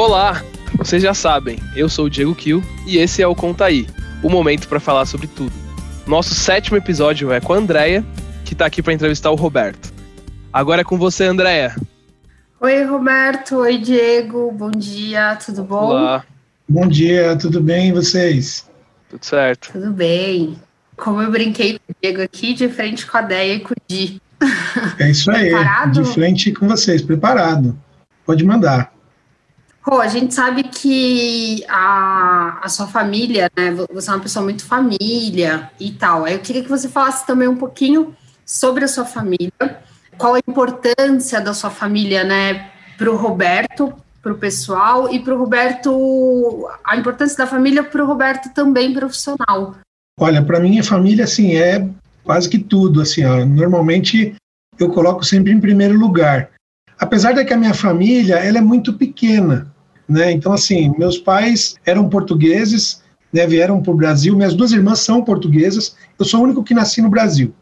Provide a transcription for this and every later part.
Olá, vocês já sabem, eu sou o Diego Kill e esse é o Conta Aí, o momento para falar sobre tudo. Nosso sétimo episódio é com a Andrea, que tá aqui para entrevistar o Roberto. Agora é com você, Andrea. Oi, Roberto. Oi, Diego. Bom dia, tudo bom? Olá, Bom dia, tudo bem e vocês? tudo certo? Tudo bem. Como eu brinquei com o Diego aqui, de frente com a Deia e com o Di. É isso aí, Preparado? de frente com vocês, preparado. Pode mandar. Rô, a gente sabe que a, a sua família, né? Você é uma pessoa muito família e tal. Eu queria que você falasse também um pouquinho sobre a sua família, qual a importância da sua família, né, para o Roberto, para o pessoal, e para o Roberto, a importância da família para o Roberto também profissional. Olha, para mim a família assim é quase que tudo, assim, ó, normalmente eu coloco sempre em primeiro lugar. Apesar de que a minha família, ela é muito pequena, né? Então assim, meus pais eram portugueses, né, vieram para o Brasil, minhas duas irmãs são portuguesas, eu sou o único que nasci no Brasil.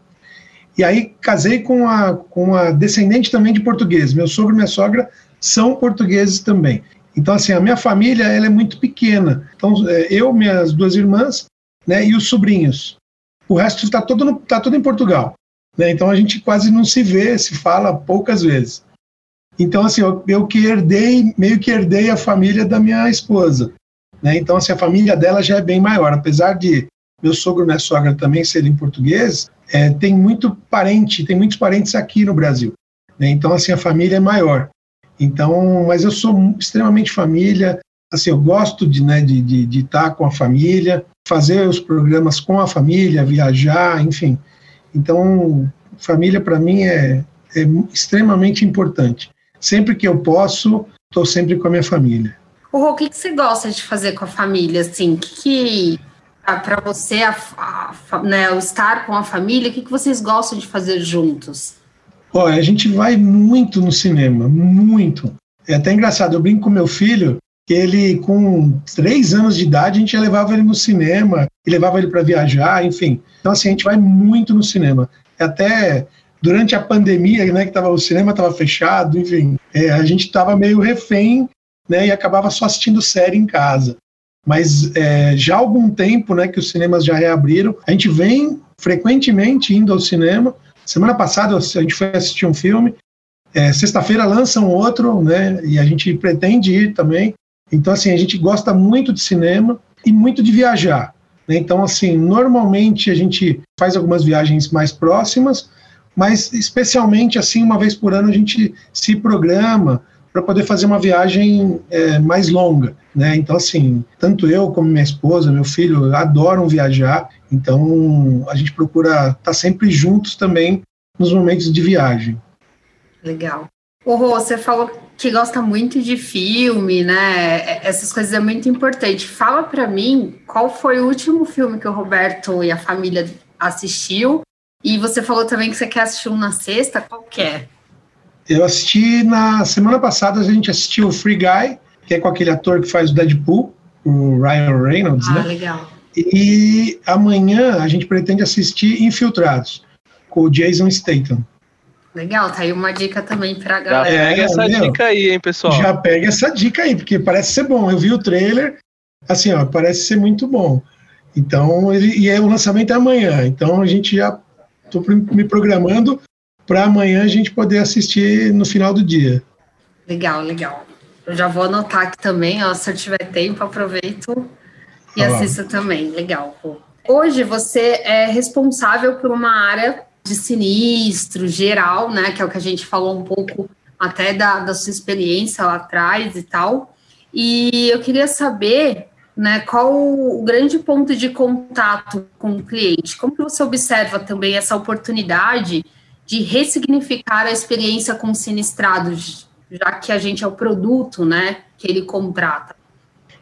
E aí casei com a, com a descendente também de português. Meu sogro e minha sogra são portugueses também. Então, assim, a minha família ela é muito pequena. Então, é, eu, minhas duas irmãs, né, e os sobrinhos. O resto está todo, no- tá todo em Portugal. Né? Então, a gente quase não se vê, se fala poucas vezes. Então, assim, eu, eu que herdei, meio que herdei a família da minha esposa. Né? Então, assim, a família dela já é bem maior. Apesar de meu sogro e minha sogra também serem portugueses, é, tem muito parente, tem muitos parentes aqui no Brasil. né? Então, assim, a família é maior. Então, mas eu sou extremamente família, assim, eu gosto de, né, de, de, de estar com a família, fazer os programas com a família, viajar, enfim. Então, família para mim é, é extremamente importante. Sempre que eu posso, estou sempre com a minha família. O que, que você gosta de fazer com a família, assim? Que, que para você, a, a, né, o estar com a família, o que, que vocês gostam de fazer juntos? Olha, a gente vai muito no cinema, muito. É até engraçado, eu brinco com meu filho, que ele, com três anos de idade, a gente já levava ele no cinema, e levava ele para viajar, enfim. Então, assim, a gente vai muito no cinema. Até durante a pandemia, né, que tava, o cinema estava fechado, enfim, é, a gente estava meio refém, né, e acabava só assistindo série em casa. Mas é, já há algum tempo, né, que os cinemas já reabriram, a gente vem frequentemente indo ao cinema, Semana passada a gente foi assistir um filme, é, sexta-feira lança um outro, né? E a gente pretende ir também. Então, assim, a gente gosta muito de cinema e muito de viajar. Né? Então, assim, normalmente a gente faz algumas viagens mais próximas, mas especialmente, assim, uma vez por ano a gente se programa para poder fazer uma viagem é, mais longa, né? Então, assim, tanto eu como minha esposa, meu filho adoram viajar, então a gente procura estar sempre juntos também nos momentos de viagem. Legal. O Rô, você falou que gosta muito de filme, né? Essas coisas é muito importante. Fala para mim qual foi o último filme que o Roberto e a família assistiu. E você falou também que você quer assistir um na sexta. Qual que é? Eu assisti na semana passada, a gente assistiu o Free Guy, que é com aquele ator que faz o Deadpool, o Ryan Reynolds, Ah, né? legal. E amanhã a gente pretende assistir Infiltrados, com o Jason Statham. Legal, tá aí uma dica também pra Já galera. É, pega essa meu. dica aí, hein, pessoal? Já pega essa dica aí, porque parece ser bom. Eu vi o trailer, assim, ó, parece ser muito bom. Então, ele, e é, o lançamento é amanhã. Então, a gente já estou me programando para amanhã a gente poder assistir no final do dia. Legal, legal. Eu já vou anotar aqui também, ó, se eu tiver tempo, aproveito e Ah. assisto também. Legal. Hoje você é responsável por uma área de sinistro geral, né? Que é o que a gente falou um pouco até da, da sua experiência lá atrás e tal. E eu queria saber, né, qual o grande ponto de contato com o cliente? Como que você observa também essa oportunidade de ressignificar a experiência com sinistrados, já que a gente é o produto, né, que ele contrata?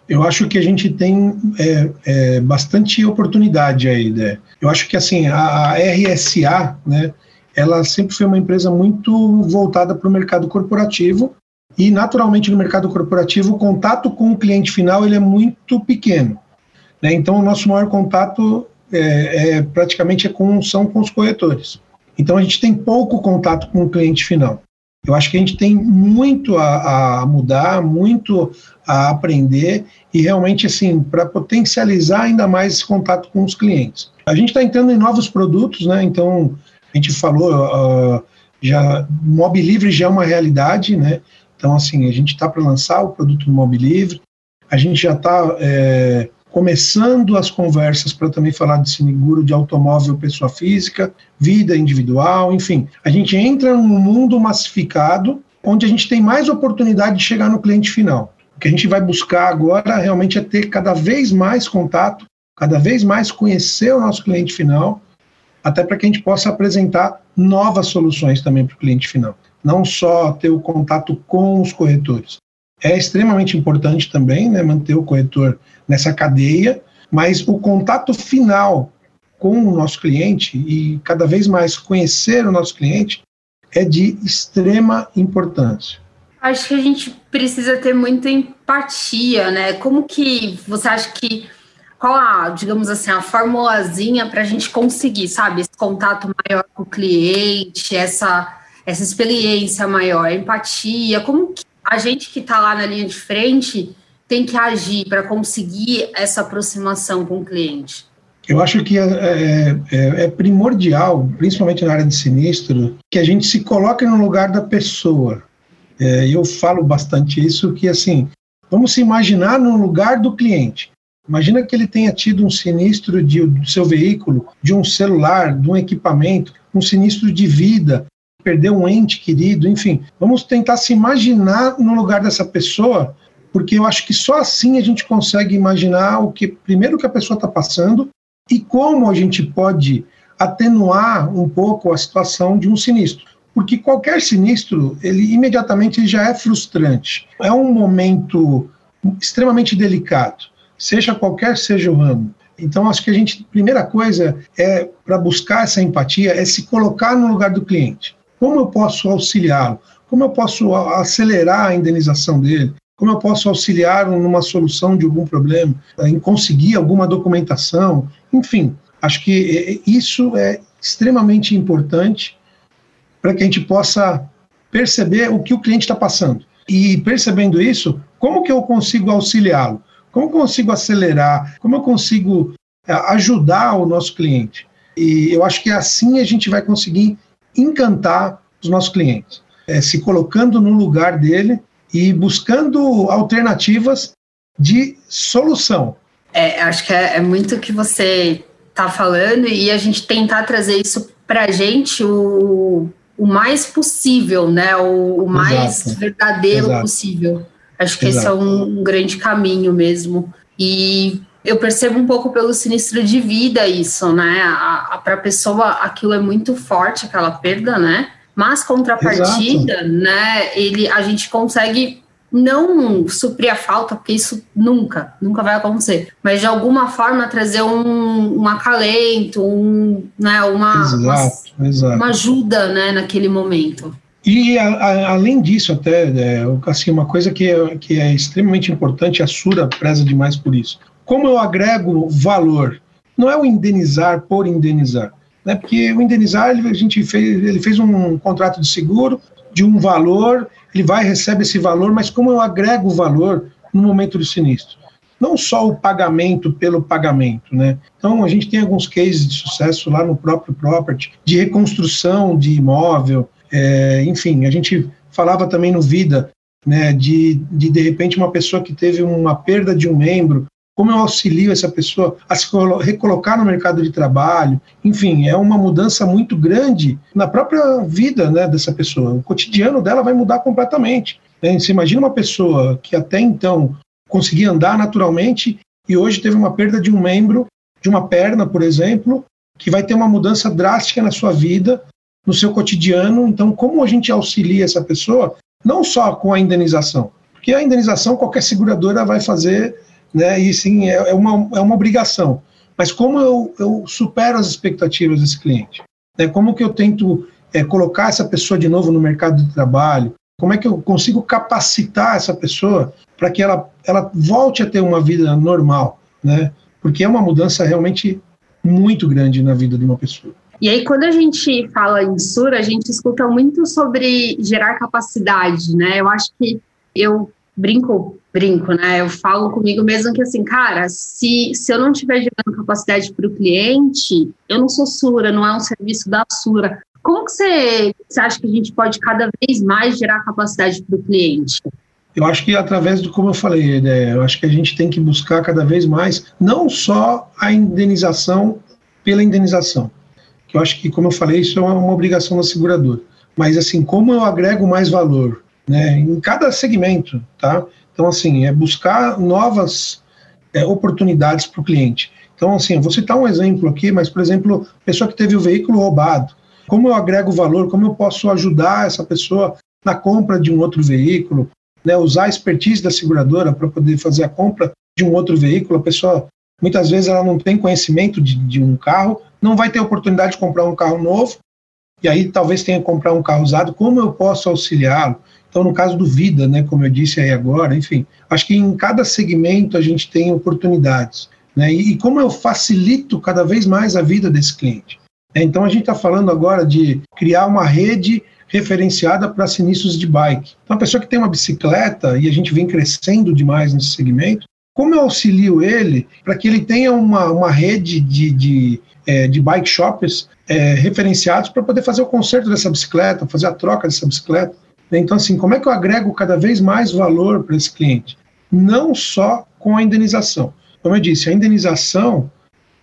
Eu acho que a gente tem é, é, bastante oportunidade aí, né? Eu acho que assim a, a RSA, né? Ela sempre foi uma empresa muito voltada para o mercado corporativo e naturalmente no mercado corporativo o contato com o cliente final ele é muito pequeno, né? Então o nosso maior contato é, é praticamente é com são com os corretores. Então a gente tem pouco contato com o cliente final. Eu acho que a gente tem muito a, a mudar, muito a aprender e realmente assim para potencializar ainda mais esse contato com os clientes. A gente está entrando em novos produtos, né? Então a gente falou uh, já Mob Livre já é uma realidade, né? Então assim a gente está para lançar o produto Mob Livre. A gente já está é, começando as conversas para também falar de seguro de automóvel pessoa física, vida individual, enfim. A gente entra num mundo massificado onde a gente tem mais oportunidade de chegar no cliente final. O que a gente vai buscar agora realmente é ter cada vez mais contato, cada vez mais conhecer o nosso cliente final, até para que a gente possa apresentar novas soluções também para o cliente final. Não só ter o contato com os corretores. É extremamente importante também né, manter o corretor nessa cadeia, mas o contato final com o nosso cliente e cada vez mais conhecer o nosso cliente é de extrema importância. Acho que a gente precisa ter muita empatia, né? Como que você acha que qual a, digamos assim, a formulazinha para a gente conseguir, sabe, esse contato maior com o cliente, essa essa experiência maior, empatia, como que a gente que está lá na linha de frente tem que agir para conseguir essa aproximação com o cliente? Eu acho que é, é, é, é, primordial, principalmente na área de sinistro, que a gente se coloque no lugar da pessoa. É, eu falo bastante isso, que assim, vamos se imaginar no lugar do cliente. Imagina que ele tenha tido um sinistro de, do seu veículo, de um celular, de um equipamento, um sinistro de vida, perdeu um ente querido, enfim. Vamos tentar se imaginar no lugar dessa pessoa porque eu acho que só assim a gente consegue imaginar o que primeiro que a pessoa está passando e como a gente pode atenuar um pouco a situação de um sinistro. Porque qualquer sinistro, ele imediatamente já é frustrante. É um momento extremamente delicado, seja qualquer seja o ramo. Então, acho que a gente, primeira coisa é para buscar essa empatia, é se colocar no lugar do cliente. Como eu posso auxiliá-lo? Como eu posso acelerar a indenização dele? Como eu posso auxiliar numa solução de algum problema, em conseguir alguma documentação, enfim, acho que isso é extremamente importante para que a gente possa perceber o que o cliente está passando. E percebendo isso, como que eu consigo auxiliá-lo? Como eu consigo acelerar? Como eu consigo ajudar o nosso cliente? E eu acho que assim a gente vai conseguir encantar os nossos clientes, é, se colocando no lugar dele e buscando alternativas de solução. É, acho que é, é muito o que você está falando e a gente tentar trazer isso para a gente o, o mais possível, né? O, o mais Exato. verdadeiro Exato. possível. Acho que Exato. esse é um, um grande caminho mesmo. E eu percebo um pouco pelo sinistro de vida isso, né? Para a pessoa aquilo é muito forte, aquela perda, né? Mas contrapartida, Exato. né, ele, a gente consegue não suprir a falta, porque isso nunca, nunca vai acontecer, mas de alguma forma trazer um, um acalento, um, né, uma, exato, uma, exato. uma ajuda né, naquele momento. E a, a, além disso, até, é, assim, uma coisa que é, que é extremamente importante, a Sura preza demais por isso. Como eu agrego valor? Não é o indenizar por indenizar né? Porque o indenizar, a gente fez, ele fez um contrato de seguro de um valor, ele vai recebe esse valor, mas como eu agrego valor no momento do sinistro? Não só o pagamento pelo pagamento, né? Então a gente tem alguns cases de sucesso lá no próprio property, de reconstrução de imóvel, é, enfim, a gente falava também no Vida, né, de, de de repente uma pessoa que teve uma perda de um membro como eu auxilio essa pessoa a se recolocar no mercado de trabalho, enfim, é uma mudança muito grande na própria vida né, dessa pessoa. O cotidiano dela vai mudar completamente. Né? Você imagina uma pessoa que até então conseguia andar naturalmente e hoje teve uma perda de um membro, de uma perna, por exemplo, que vai ter uma mudança drástica na sua vida, no seu cotidiano. Então, como a gente auxilia essa pessoa, não só com a indenização, porque a indenização qualquer seguradora vai fazer né? E sim, é, é, uma, é uma obrigação. Mas como eu, eu supero as expectativas desse cliente? Né? Como que eu tento é, colocar essa pessoa de novo no mercado de trabalho? Como é que eu consigo capacitar essa pessoa para que ela, ela volte a ter uma vida normal, né? Porque é uma mudança realmente muito grande na vida de uma pessoa. E aí, quando a gente fala em Sura, a gente escuta muito sobre gerar capacidade, né? Eu acho que eu brinco, brinco, né? Eu falo comigo mesmo que assim, cara, se, se eu não estiver gerando capacidade para o cliente, eu não sou Sura, não é um serviço da Sura. Como que você, você acha que a gente pode cada vez mais gerar capacidade para o cliente? Eu acho que através do, como eu falei, né, eu acho que a gente tem que buscar cada vez mais, não só a indenização pela indenização, que eu acho que, como eu falei, isso é uma, uma obrigação da seguradora, mas assim, como eu agrego mais valor, né, em cada segmento, tá? Então, assim, é buscar novas é, oportunidades para o cliente. Então, assim, eu vou citar um exemplo aqui, mas, por exemplo, pessoa que teve o veículo roubado, como eu agrego valor, como eu posso ajudar essa pessoa na compra de um outro veículo, né, usar a expertise da seguradora para poder fazer a compra de um outro veículo. A pessoa, muitas vezes, ela não tem conhecimento de, de um carro, não vai ter oportunidade de comprar um carro novo, e aí talvez tenha que comprar um carro usado. Como eu posso auxiliá-lo? Então, no caso do Vida, né, como eu disse aí agora, enfim, acho que em cada segmento a gente tem oportunidades. Né, e, como eu facilito cada vez mais a vida desse cliente. É, então, a gente está falando agora de criar uma rede referenciada para sinistros de bike. Então, a pessoa que tem uma bicicleta, e a gente vem crescendo demais nesse segmento, como eu auxilio ele para que ele tenha uma, uma rede de, de, é, de bike shops é, referenciados para poder fazer o conserto dessa bicicleta, fazer a troca dessa bicicleta? Então, assim, como é que eu agrego cada vez mais valor para esse cliente? Não só com a indenização. Como eu disse, a indenização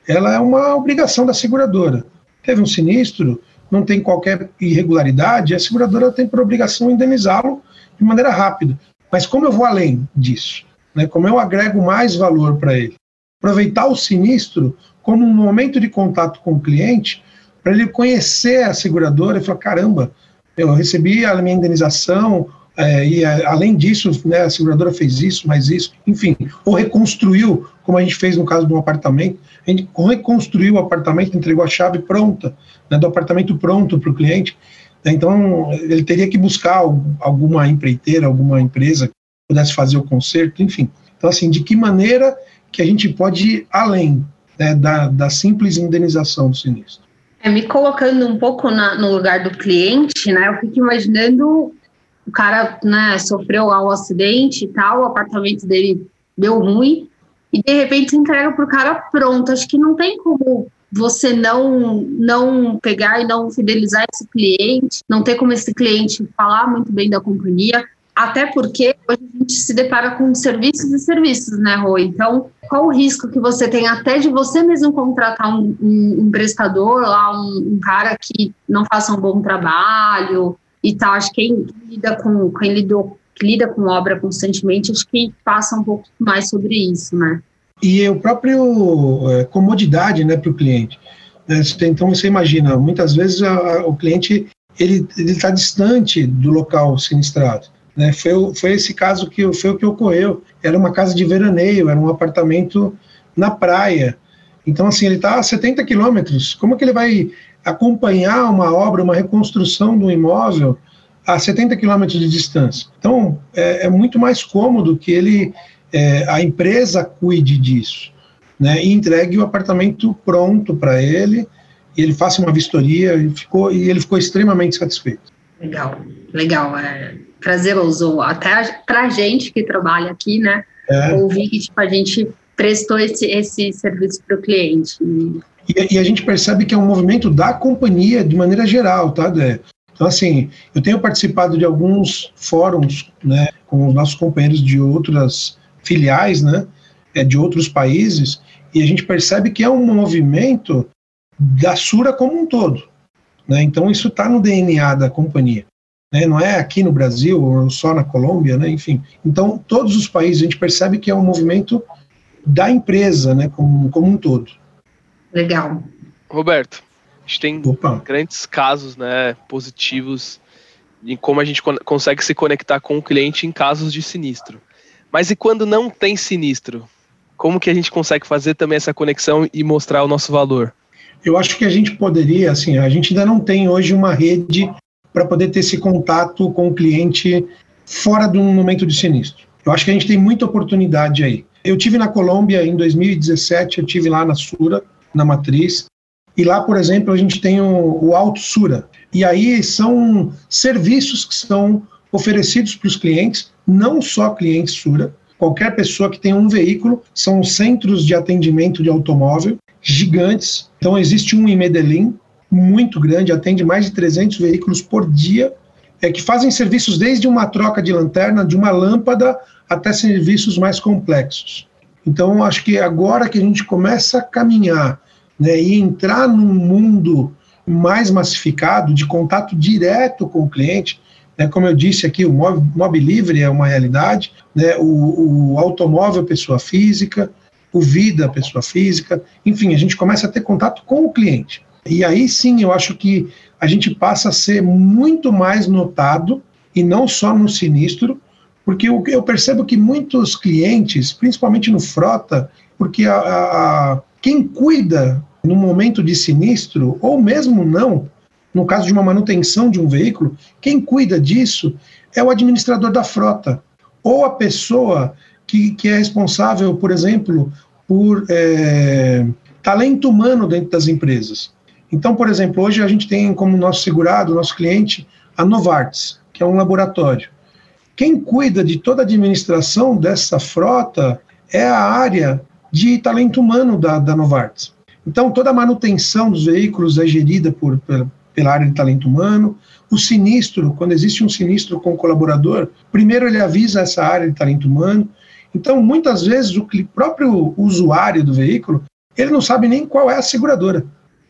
ela é uma obrigação da seguradora. Teve um sinistro, não tem qualquer irregularidade, a seguradora tem por obrigação indenizá-lo de maneira rápida. Mas como eu vou além disso? Né? Como eu agrego mais valor para ele? Aproveitar o sinistro como um momento de contato com o cliente para ele conhecer a seguradora e falar: caramba, eu recebi a minha indenização, é, e é, além disso, né, a seguradora fez isso, mais isso, enfim, ou reconstruiu, como a gente fez no caso de um apartamento, a gente reconstruiu o apartamento, entregou a chave pronta, né, do apartamento pronto para o cliente. Então, ele teria que buscar alguma empreiteira, alguma empresa que pudesse fazer o conserto, enfim. Então, assim, de que maneira que a gente pode ir além né, da, da simples indenização do sinistro? É, me colocando um pouco na, no lugar do cliente, né? Eu fico imaginando o cara, né, sofreu lá um acidente e tal, o apartamento dele deu ruim, e de repente entrega para o cara pronto. Acho que não tem como você não não pegar e não fidelizar esse cliente, não ter como esse cliente falar muito bem da companhia. Até porque hoje a gente se depara com serviços e serviços, né, Rô? Então, qual o risco que você tem até de você mesmo contratar um, um, um prestador lá, um, um, cara que não faça um bom trabalho e tal? Acho que quem, lida com quem lidou, que lida com obra constantemente, acho que passa um pouco mais sobre isso, né? E o próprio é, comodidade, né, para o cliente. Né? Então você imagina, muitas vezes a, a, o cliente ele está distante do local sinistrado. Né? Foi, foi esse caso que foi o que ocorreu. Era uma casa de veraneio, era um apartamento na praia. Então, assim, ele está a 70 quilômetros. Como que ele vai acompanhar uma obra, uma reconstrução do imóvel a 70 quilômetros de distância? Então, é, é, muito mais cômodo que ele, é, a empresa cuide disso, né? E entregue o apartamento pronto para ele, e ele faça uma vistoria, e, ficou, e ele ficou extremamente satisfeito. Legal, legal. É prazeroso até para gente que trabalha aqui, né? É. Ouvir que tipo, a gente prestou esse, esse serviço para o cliente. E, e, a gente percebe que é um movimento da companhia de maneira geral, tá, Dé? Então, assim, eu tenho participado de alguns fóruns, né, com os nossos companheiros de outras filiais, né, é, de outros países, e a gente percebe que é um movimento da Sura como um todo. Né? Então, isso está no DNA da companhia né? não é aqui no Brasil ou só na Colômbia, né? enfim. Então, todos os países a gente percebe que é um movimento da empresa, né, como, como um todo. Legal. Roberto, a gente tem Opa. grandes casos, né, positivos em como a gente consegue se conectar com o cliente em casos de sinistro. Mas e quando não tem sinistro? Como que a gente consegue fazer também essa conexão e mostrar o nosso valor? Eu acho que a gente poderia, assim, a gente ainda não tem hoje uma rede para poder ter esse contato com o cliente fora de um momento de sinistro. Eu acho que a gente tem muita oportunidade aí. Eu tive na Colômbia em 2017, eu tive lá na Sura, na matriz, E lá, por exemplo, a gente tem o, o Auto Sura. E aí são serviços que são oferecidos para os clientes, não só clientes Sura, qualquer pessoa que tenha um veículo, são centros de atendimento de automóvel gigantes. Então existe um em Medellín, muito grande, atende mais de 300 veículos por dia, é, que fazem serviços desde uma troca de lanterna, de uma lâmpada, até serviços mais complexos. Então, acho que agora que a gente começa a caminhar né, e entrar num mundo mais massificado, de contato direto com o cliente, né, como eu disse aqui, o mob livre é uma realidade, né, o, o automóvel pessoa física, o vida pessoa física, enfim, a gente começa a ter contato com o cliente. E aí sim eu acho que a gente passa a ser muito mais notado, e não só no sinistro, porque eu percebo que muitos clientes, principalmente no frota, porque a, a, quem cuida no momento de sinistro, ou mesmo não, no caso de uma manutenção de um veículo, quem cuida disso é o administrador da frota, ou a pessoa que, que é responsável, por exemplo, por é, talento humano dentro das empresas. Então, por exemplo, hoje a gente tem como nosso segurado, nosso cliente, a Novartis, que é um laboratório. Quem cuida de toda a administração dessa frota é a área de talento humano da, da Novartis. Então, toda a manutenção dos veículos é gerida por, pela, pela área de talento humano. O sinistro, quando existe um sinistro com o colaborador, primeiro ele avisa essa área de talento humano. Então, muitas vezes, o próprio usuário do veículo, ele não sabe nem qual é a seguradora.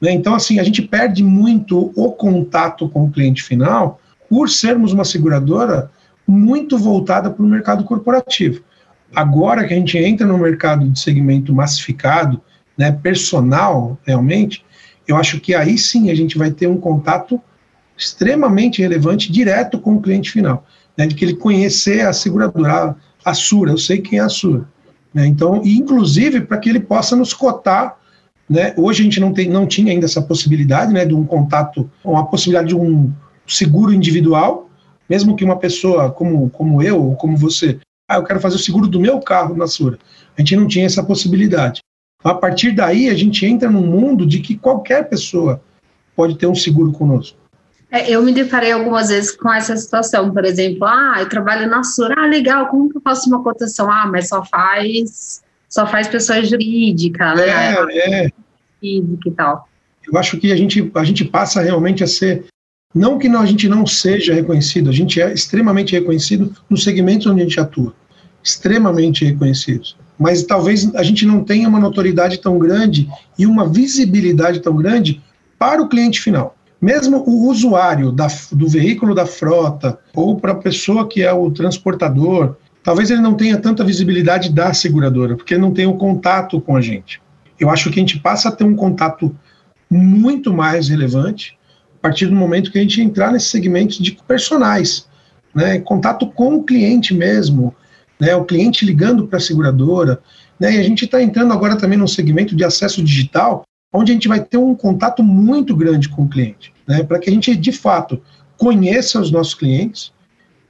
Né? Então, assim, a gente perde muito o contato com o cliente final por sermos uma seguradora muito voltada para o mercado corporativo. Agora que a gente entra no mercado de segmento massificado, né, personal, realmente, eu acho que aí sim a gente vai ter um contato extremamente relevante, direto com o cliente final, né, de que ele conhecer a seguradora, a, Sura, eu sei quem é a Sura. Né, então, e inclusive para que ele possa nos cotar né? Hoje a gente não, tem, não tinha ainda essa possibilidade né, de um contato, uma possibilidade de um seguro individual, mesmo que uma pessoa como, como eu ou como você, ah, eu quero fazer o seguro do meu carro na Sura. A gente não tinha essa possibilidade. A partir daí, a gente entra num mundo de que qualquer pessoa pode ter um seguro conosco. É, eu me deparei algumas vezes com essa situação, por exemplo, ah, eu trabalho na Sura, ah, legal, como que eu faço uma cotação? Ah, mas só faz, só faz pessoa jurídica, né? É, é. Física e tal. Eu acho que a gente, a gente passa realmente a ser não que a gente não seja reconhecido, a gente é extremamente reconhecido nos segmentos onde a gente atua, extremamente reconhecidos. Mas talvez a gente não tenha uma notoriedade tão grande e uma visibilidade tão grande para o cliente final. Mesmo o usuário da, do veículo da frota ou para a pessoa que é o transportador, talvez ele não tenha tanta visibilidade da seguradora, porque não tem o contato com a gente. Eu acho que a gente passa a ter um contato muito mais relevante partir do momento que a gente entrar nesse segmento de personais, né, contato com o cliente mesmo, né, o cliente ligando para a seguradora, né, e a gente está entrando agora também num segmento de acesso digital, onde a gente vai ter um contato muito grande com o cliente, né, para que a gente de fato conheça os nossos clientes,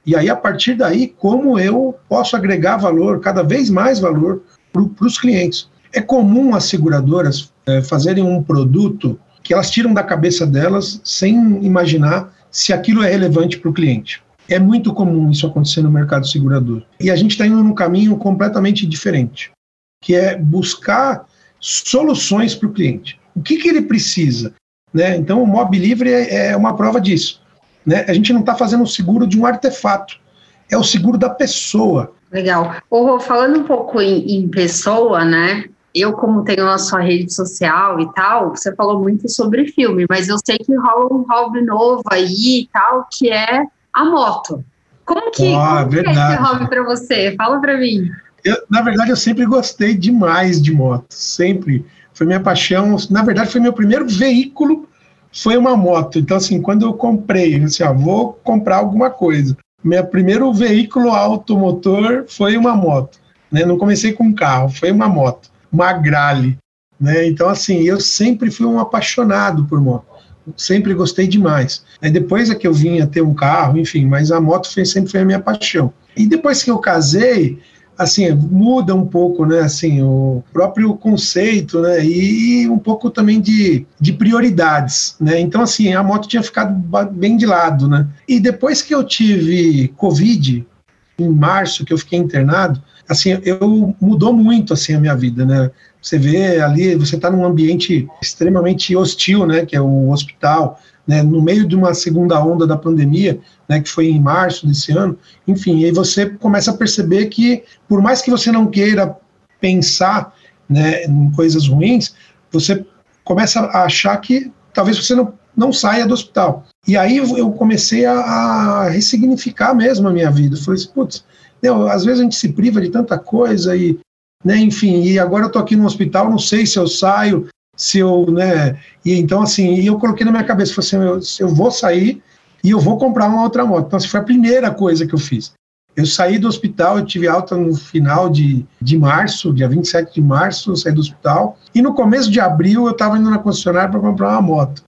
e aí a partir daí como eu posso agregar valor, cada vez mais valor para os clientes. É comum as seguradoras é, fazerem um produto que elas tiram da cabeça delas sem imaginar se aquilo é relevante para o cliente. É muito comum isso acontecer no mercado segurador. E a gente está indo num caminho completamente diferente, que é buscar soluções para o cliente. O que, que ele precisa? Né? Então, o Mob Livre é, é uma prova disso. Né? A gente não está fazendo o seguro de um artefato, é o seguro da pessoa. Legal. Oh, falando um pouco em, em pessoa, né? eu, como tenho a sua rede social e tal, você falou muito sobre filme, mas eu sei que rola um hobby novo aí e tal, que é a moto. Como que, ah, como que é esse hobby para você? Fala para mim. Eu, na verdade, eu sempre gostei demais de moto, sempre. Foi minha paixão. Na verdade, foi meu primeiro veículo, foi uma moto. Então, assim, quando eu comprei, eu assim, ó, vou comprar alguma coisa. Meu primeiro veículo automotor foi uma moto. Né? Não comecei com um carro, foi uma moto. Magrale. Né? Então, assim, eu sempre fui um apaixonado por moto. Sempre gostei demais. Aí depois é que eu vim a ter um carro, enfim, mas a moto foi, sempre foi a minha paixão. E depois que eu casei, assim, muda um pouco, né, assim, o próprio conceito, né, e um pouco também de, de prioridades, né, então, assim, a moto tinha ficado bem de lado, né, e depois que eu tive Covid, em março, que eu fiquei internado, assim, eu mudou muito, assim, a minha vida, né, você vê ali, você está num ambiente extremamente hostil, né, que é o hospital, né, no meio de uma segunda onda da pandemia, né, que foi em março desse ano, enfim, aí você começa a perceber que, por mais que você não queira pensar né, em coisas ruins, você começa a achar que talvez você não, não saia do hospital. E aí eu comecei a, a ressignificar mesmo a minha vida. Eu falei assim, putz, às vezes a gente se priva de tanta coisa e, né, enfim, e agora eu tô aqui no hospital, não sei se eu saio, se eu, né, e então assim, eu coloquei na minha cabeça, falei assim, eu, eu vou sair e eu vou comprar uma outra moto. Então, essa foi a primeira coisa que eu fiz. Eu saí do hospital, eu tive alta no final de, de março, dia 27 de março, eu saí do hospital, e no começo de abril eu estava indo na concessionária para comprar uma moto.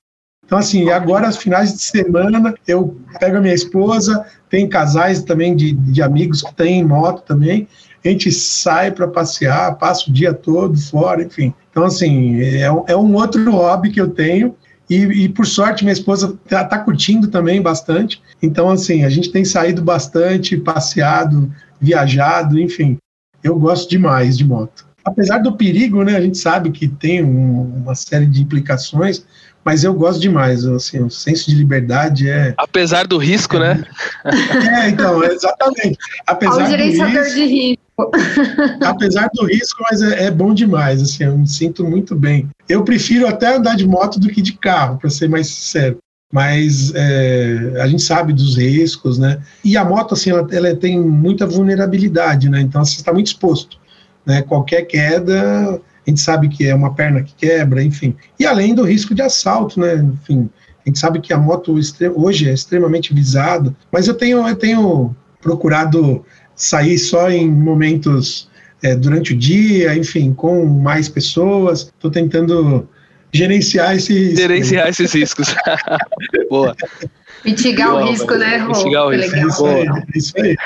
Então, assim, agora, as finais de semana, eu pego a minha esposa, tem casais também de, de amigos que têm moto também, a gente sai para passear, passa o dia todo fora, enfim. Então, assim, é, é um outro hobby que eu tenho, e, e, por sorte, minha esposa está tá curtindo também bastante. Então, assim, a gente tem saído bastante, passeado, viajado, enfim. Eu gosto demais de moto. Apesar do perigo, né? A gente sabe que tem um, uma série de implicações, mas eu gosto demais. Assim, o senso de liberdade é. Apesar do risco, é, né? É, então, exatamente. Apesar Ao gerenciador risco, de risco. Apesar do risco, mas é, é, bom demais, assim, eu me sinto muito bem. Eu prefiro até andar de moto do que de carro, para ser mais sincero. Mas é, a gente sabe dos riscos, né? E a moto, assim, ela, ela tem muita vulnerabilidade, né? Então, você está muito exposto. Né? Qualquer queda, a gente sabe que é uma perna que quebra, enfim. E além do risco de assalto, né? Enfim, a gente sabe que a moto hoje é extremamente visada, mas eu tenho, eu tenho procurado sair só em momentos é, durante o dia, enfim, com mais pessoas. Estou tentando gerenciar esses gerenciar esses riscos. Boa. Mitigar Boa, o risco, né, Rô? Mitigar o risco. Isso aí, isso aí.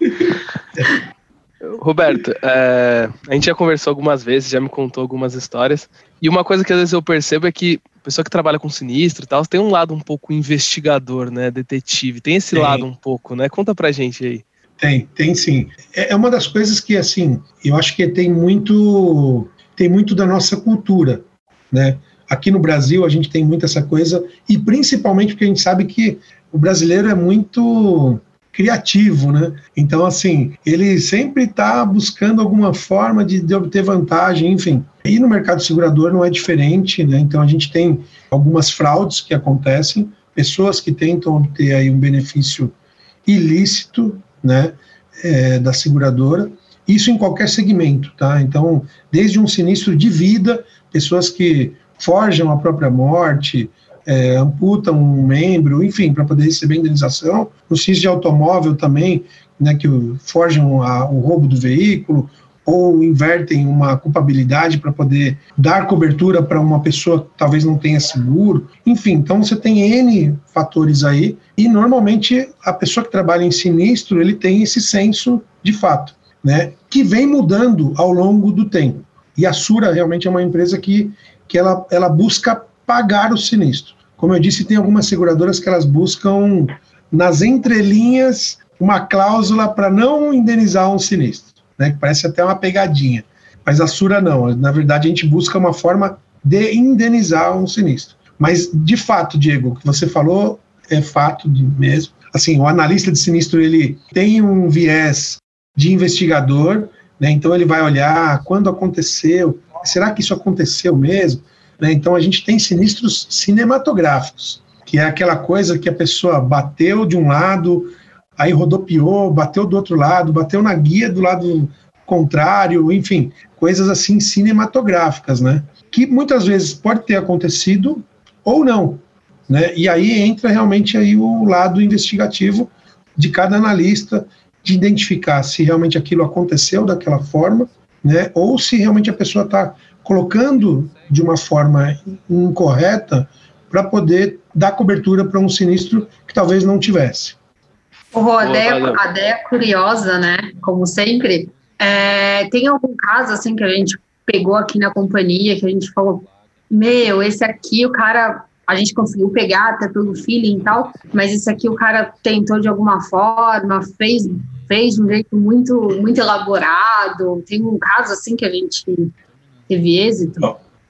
Roberto, é, a gente já conversou algumas vezes, já me contou algumas histórias, e uma coisa que às vezes eu percebo é que a pessoa que trabalha com sinistro e tal, tem um lado um pouco investigador, né, detetive, tem esse tem. lado um pouco, né? Conta pra gente aí. Tem, tem sim. É, é uma das coisas que, assim, eu acho que tem muito, tem muito da nossa cultura, né? Aqui no Brasil a gente tem muito essa coisa, e principalmente porque a gente sabe que o brasileiro é muito criativo, né? Então, assim, ele sempre está buscando alguma forma de, de, obter vantagem, enfim. E no mercado segurador não é diferente, né? Então, a gente tem algumas fraudes que acontecem, pessoas que tentam obter aí um benefício ilícito né, é, da seguradora, isso em qualquer segmento, tá? Então, desde um sinistro de vida, pessoas que forjam a própria morte, é, amputam um membro, enfim, para poder receber indenização, no sinistro de automóvel também, né, que forjam a, o roubo do veículo, ou invertem uma culpabilidade para poder dar cobertura para uma pessoa que talvez não tenha seguro. Enfim, então você tem N fatores aí, e normalmente a pessoa que trabalha em sinistro, ele tem esse senso de fato, né, que vem mudando ao longo do tempo. E a Sura realmente é uma empresa que, que ela, ela busca pagar o sinistro. Como eu disse, tem algumas seguradoras que elas buscam nas entrelinhas uma cláusula para não indenizar um sinistro né, que parece até uma pegadinha. Mas a Sura não, na verdade a gente busca uma forma de indenizar um sinistro. Mas, de fato, Diego, o que você falou é fato mesmo. Assim, o analista de sinistro, ele tem um viés de investigador, né, então ele vai olhar quando aconteceu, será que isso aconteceu mesmo? Né, então a gente tem sinistros cinematográficos, que é aquela coisa que a pessoa bateu de um lado, aí rodopiou, bateu do outro lado, bateu na guia do lado contrário, enfim, coisas assim cinematográficas, né? Que muitas vezes pode ter acontecido ou não, né? E aí entra realmente aí o lado investigativo de cada analista de identificar se realmente aquilo aconteceu daquela forma, né? Ou se realmente a pessoa está colocando de uma forma incorreta para poder dar cobertura para um sinistro que talvez não tivesse. O a ideia, ideia curiosa, né? Como sempre, É, tem algum caso assim que a gente pegou aqui na companhia que a gente falou, meu, esse aqui o cara a gente conseguiu pegar até pelo feeling e tal, mas esse aqui o cara tentou de alguma forma, fez fez de um jeito muito muito elaborado. Tem um caso assim que a gente teve êxito.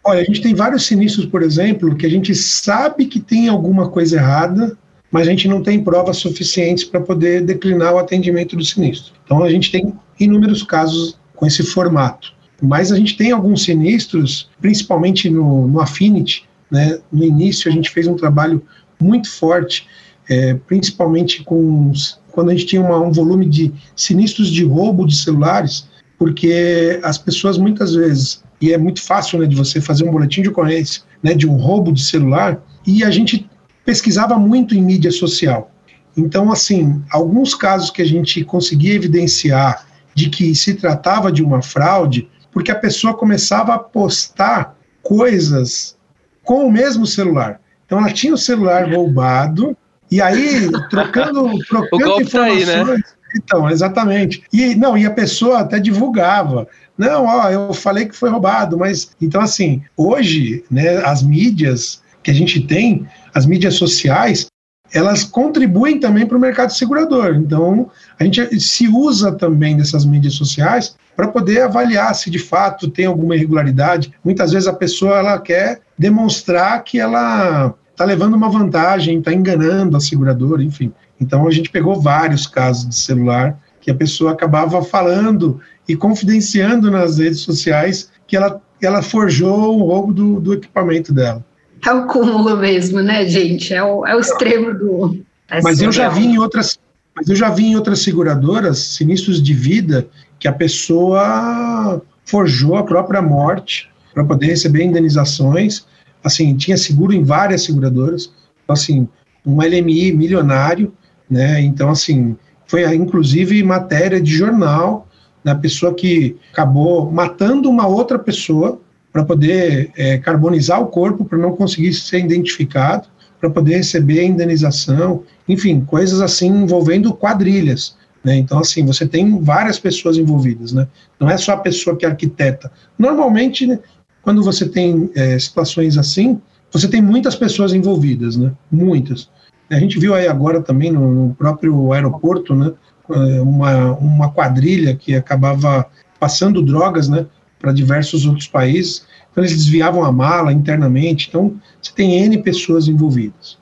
Olha, a gente tem vários sinistros, por exemplo, que a gente sabe que tem alguma coisa errada, mas a gente não tem provas suficientes para poder declinar o atendimento do sinistro. Então a gente tem inúmeros casos com esse formato. Mas a gente tem alguns sinistros, principalmente no, no Affinity, né? No início a gente fez um trabalho muito forte, é, principalmente com quando a gente tinha uma, um volume de sinistros de roubo de celulares, porque as pessoas muitas vezes e é muito fácil né, de você fazer um boletim de ocorrência né, de um roubo de celular, e a gente pesquisava muito em mídia social. Então, assim, alguns casos que a gente conseguia evidenciar de que se tratava de uma fraude, porque a pessoa começava a postar coisas com o mesmo celular. Então, ela tinha o celular roubado, e aí, trocando, trocando informações. Tá aí, né? Então, exatamente. E não, e a pessoa até divulgava. Não, ó, eu falei que foi roubado, mas então assim, hoje, né, as mídias que a gente tem, as mídias sociais, elas contribuem também para o mercado segurador. Então, a gente se usa também dessas mídias sociais para poder avaliar se de fato tem alguma irregularidade. Muitas vezes a pessoa ela quer demonstrar que ela está levando uma vantagem, está enganando a seguradora, enfim. Então, a gente pegou vários casos de celular que a pessoa acabava falando e confidenciando nas redes sociais que ela, ela forjou o roubo do, do equipamento dela. É o cúmulo mesmo, né, gente? É o, é o extremo do. É mas eu já vi em outras, mas eu já vi em outras seguradoras sinistros de vida que a pessoa forjou a própria morte para poder receber indenizações. Assim, tinha seguro em várias seguradoras. Então, assim, um LMI milionário, né? Então, assim, foi inclusive matéria de jornal da pessoa que acabou matando uma outra pessoa para poder é, carbonizar o corpo para não conseguir ser identificado, para poder receber a indenização, enfim, coisas assim envolvendo quadrilhas. Né? Então, assim, você tem várias pessoas envolvidas, né? não é só a pessoa que é arquiteta. Normalmente, né, quando você tem é, situações assim, você tem muitas pessoas envolvidas, né? muitas. A gente viu aí agora também no, próprio aeroporto, né? Eh, uma, uma quadrilha que acabava passando drogas né, para diversos outros países. Então, eles desviavam a mala internamente. Então, você tem N pessoas envolvidas.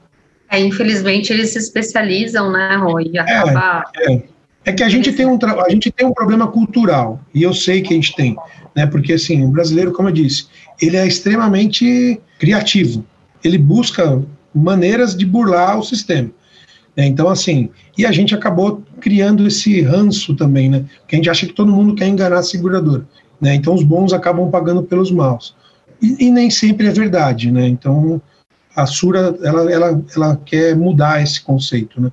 É, infelizmente, eles se especializam, né, Roy? E acaba... É, é. é que a gente, tem um a gente tem um problema cultural, e eu sei que a gente tem, né, porque, assim, o brasileiro, como eu disse, ele é extremamente criativo. Ele busca maneiras de burlar o sistema. É, então, assim, e a gente acabou criando esse ranço também, né? Que a gente acha que todo mundo quer enganar a seguradora. Né? Então, os bons acabam pagando pelos maus. E, e nem sempre é verdade, né? Então, a Sura, ela, ela, ela quer mudar esse conceito, né?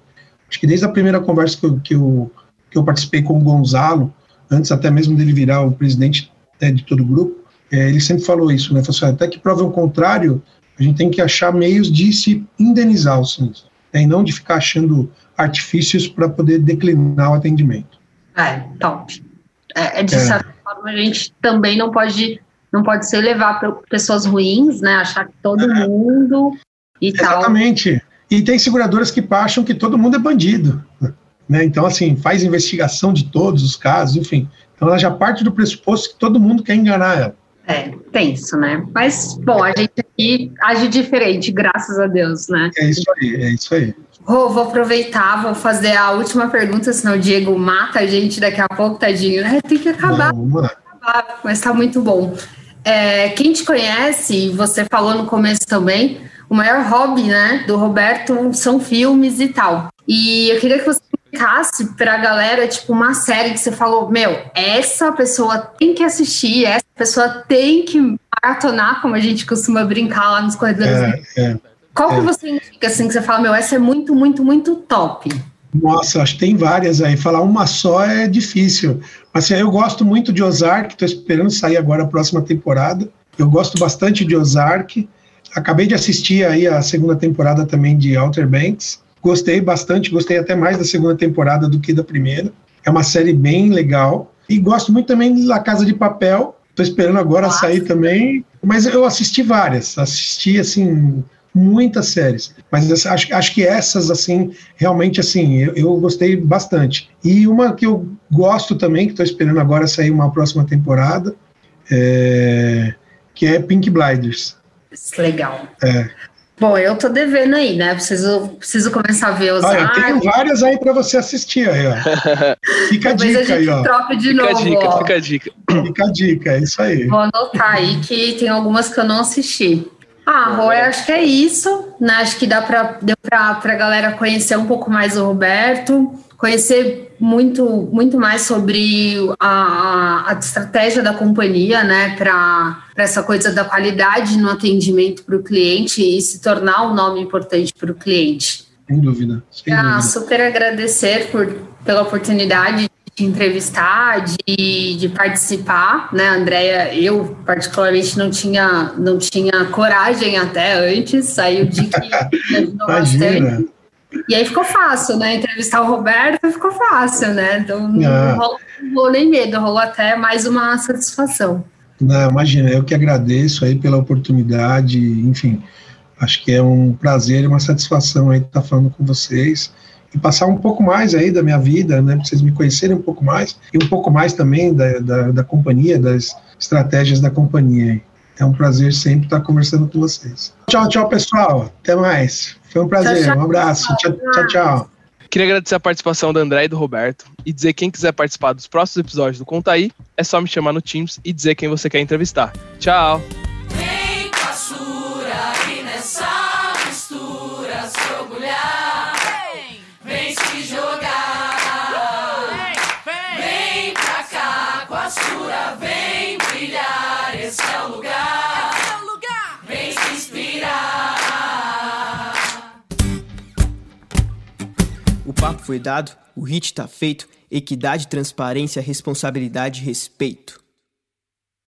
Acho que desde a primeira conversa que eu, que eu, que eu participei com o Gonzalo, antes até mesmo dele virar o presidente né, de todo o grupo, é, ele sempre falou isso, né? Falou assim, até que prove o contrário, a gente tem que achar meios de se indenizar os sinistros né, e não de ficar achando artifícios para poder declinar o atendimento. É, top. É, é de é. certa forma, a gente também não pode não pode ser levar para pessoas ruins, né? Achar que todo é. mundo e Exatamente. tal. Exatamente. E tem seguradoras que acham que todo mundo é bandido. Né? Então, assim, faz investigação de todos os casos, enfim. Então, ela já parte do pressuposto que todo mundo quer enganar ela. É, tenso, né? Mas, bom, a gente aqui age diferente, graças a Deus, né? É isso aí, é isso aí. Rô, vou aproveitar, vou fazer a última pergunta, senão o Diego mata a gente daqui a pouco, tadinho. É, tem que acabar. Vamos lá. Acabar, mas tá muito bom. É, quem te conhece, você falou no começo também, o maior hobby, né, do Roberto são filmes e tal. E eu queria que você indicasse pra galera, tipo, uma série que você falou, meu, essa pessoa tem que assistir, essa pessoa tem que maratonar, como a gente costuma brincar lá nos corredores. É, é, Qual é. que você indica, assim, que você fala, meu, essa é muito, muito, muito top? Nossa, acho que tem várias aí. Falar uma só é difícil. Assim, eu gosto muito de Ozark, estou esperando sair agora a próxima temporada. Eu gosto bastante de Ozark. Acabei de assistir aí a segunda temporada também de Outer Banks. Gostei bastante, gostei até mais da segunda temporada do que da primeira. É uma série bem legal. E gosto muito também de La Casa de Papel. Estou esperando agora Nossa. sair também. Mas eu assisti várias. Assisti, assim, muitas séries. Mas acho, acho que essas, assim, realmente, assim, eu, eu gostei bastante. E uma que eu gosto também, que estou esperando agora sair uma próxima temporada, é, que é Pink Blinders. Legal. É. Bom, eu tô devendo aí, né? Preciso, preciso começar a ver os Olha, eu tenho várias aí para você assistir aí, ó. Fica a dica a aí, ó. Troca de fica novo, a dica, ó. fica a dica. Fica a dica, é isso aí. Vou anotar aí que tem algumas que eu não assisti. Ah, Rô, eu acho que é isso, né? Acho que dá para a galera conhecer um pouco mais o Roberto, conhecer muito, muito mais sobre a, a estratégia da companhia, né? Para essa coisa da qualidade no atendimento para o cliente e se tornar um nome importante para o cliente. Sem dúvida. Sem ah, dúvida. super agradecer por, pela oportunidade de entrevistar, de, de participar, né, Andréia? Eu, particularmente, não tinha, não tinha coragem até antes, saiu de que ajudou bastante. E aí ficou fácil, né? Entrevistar o Roberto ficou fácil, né? Então não, Ah. rolou, não rolou nem medo, rolou até mais uma satisfação. Não, imagina, eu que agradeço aí pela oportunidade, enfim, acho que é um prazer e uma satisfação aí estar falando com vocês e passar um pouco mais aí da minha vida, né, para vocês me conhecerem um pouco mais e um pouco mais também da, da, da companhia, das estratégias da companhia. É um prazer sempre estar conversando com vocês. Tchau, tchau, pessoal. Até mais. Foi um prazer. Tchau, tchau. Um abraço. Tchau, tchau, tchau. Queria agradecer a participação da André e do Roberto e dizer que quem quiser participar dos próximos episódios do Conta Aí, é só me chamar no Teams e dizer quem você quer entrevistar. Tchau! Foi dado, o hit tá feito. Equidade, transparência, responsabilidade e respeito.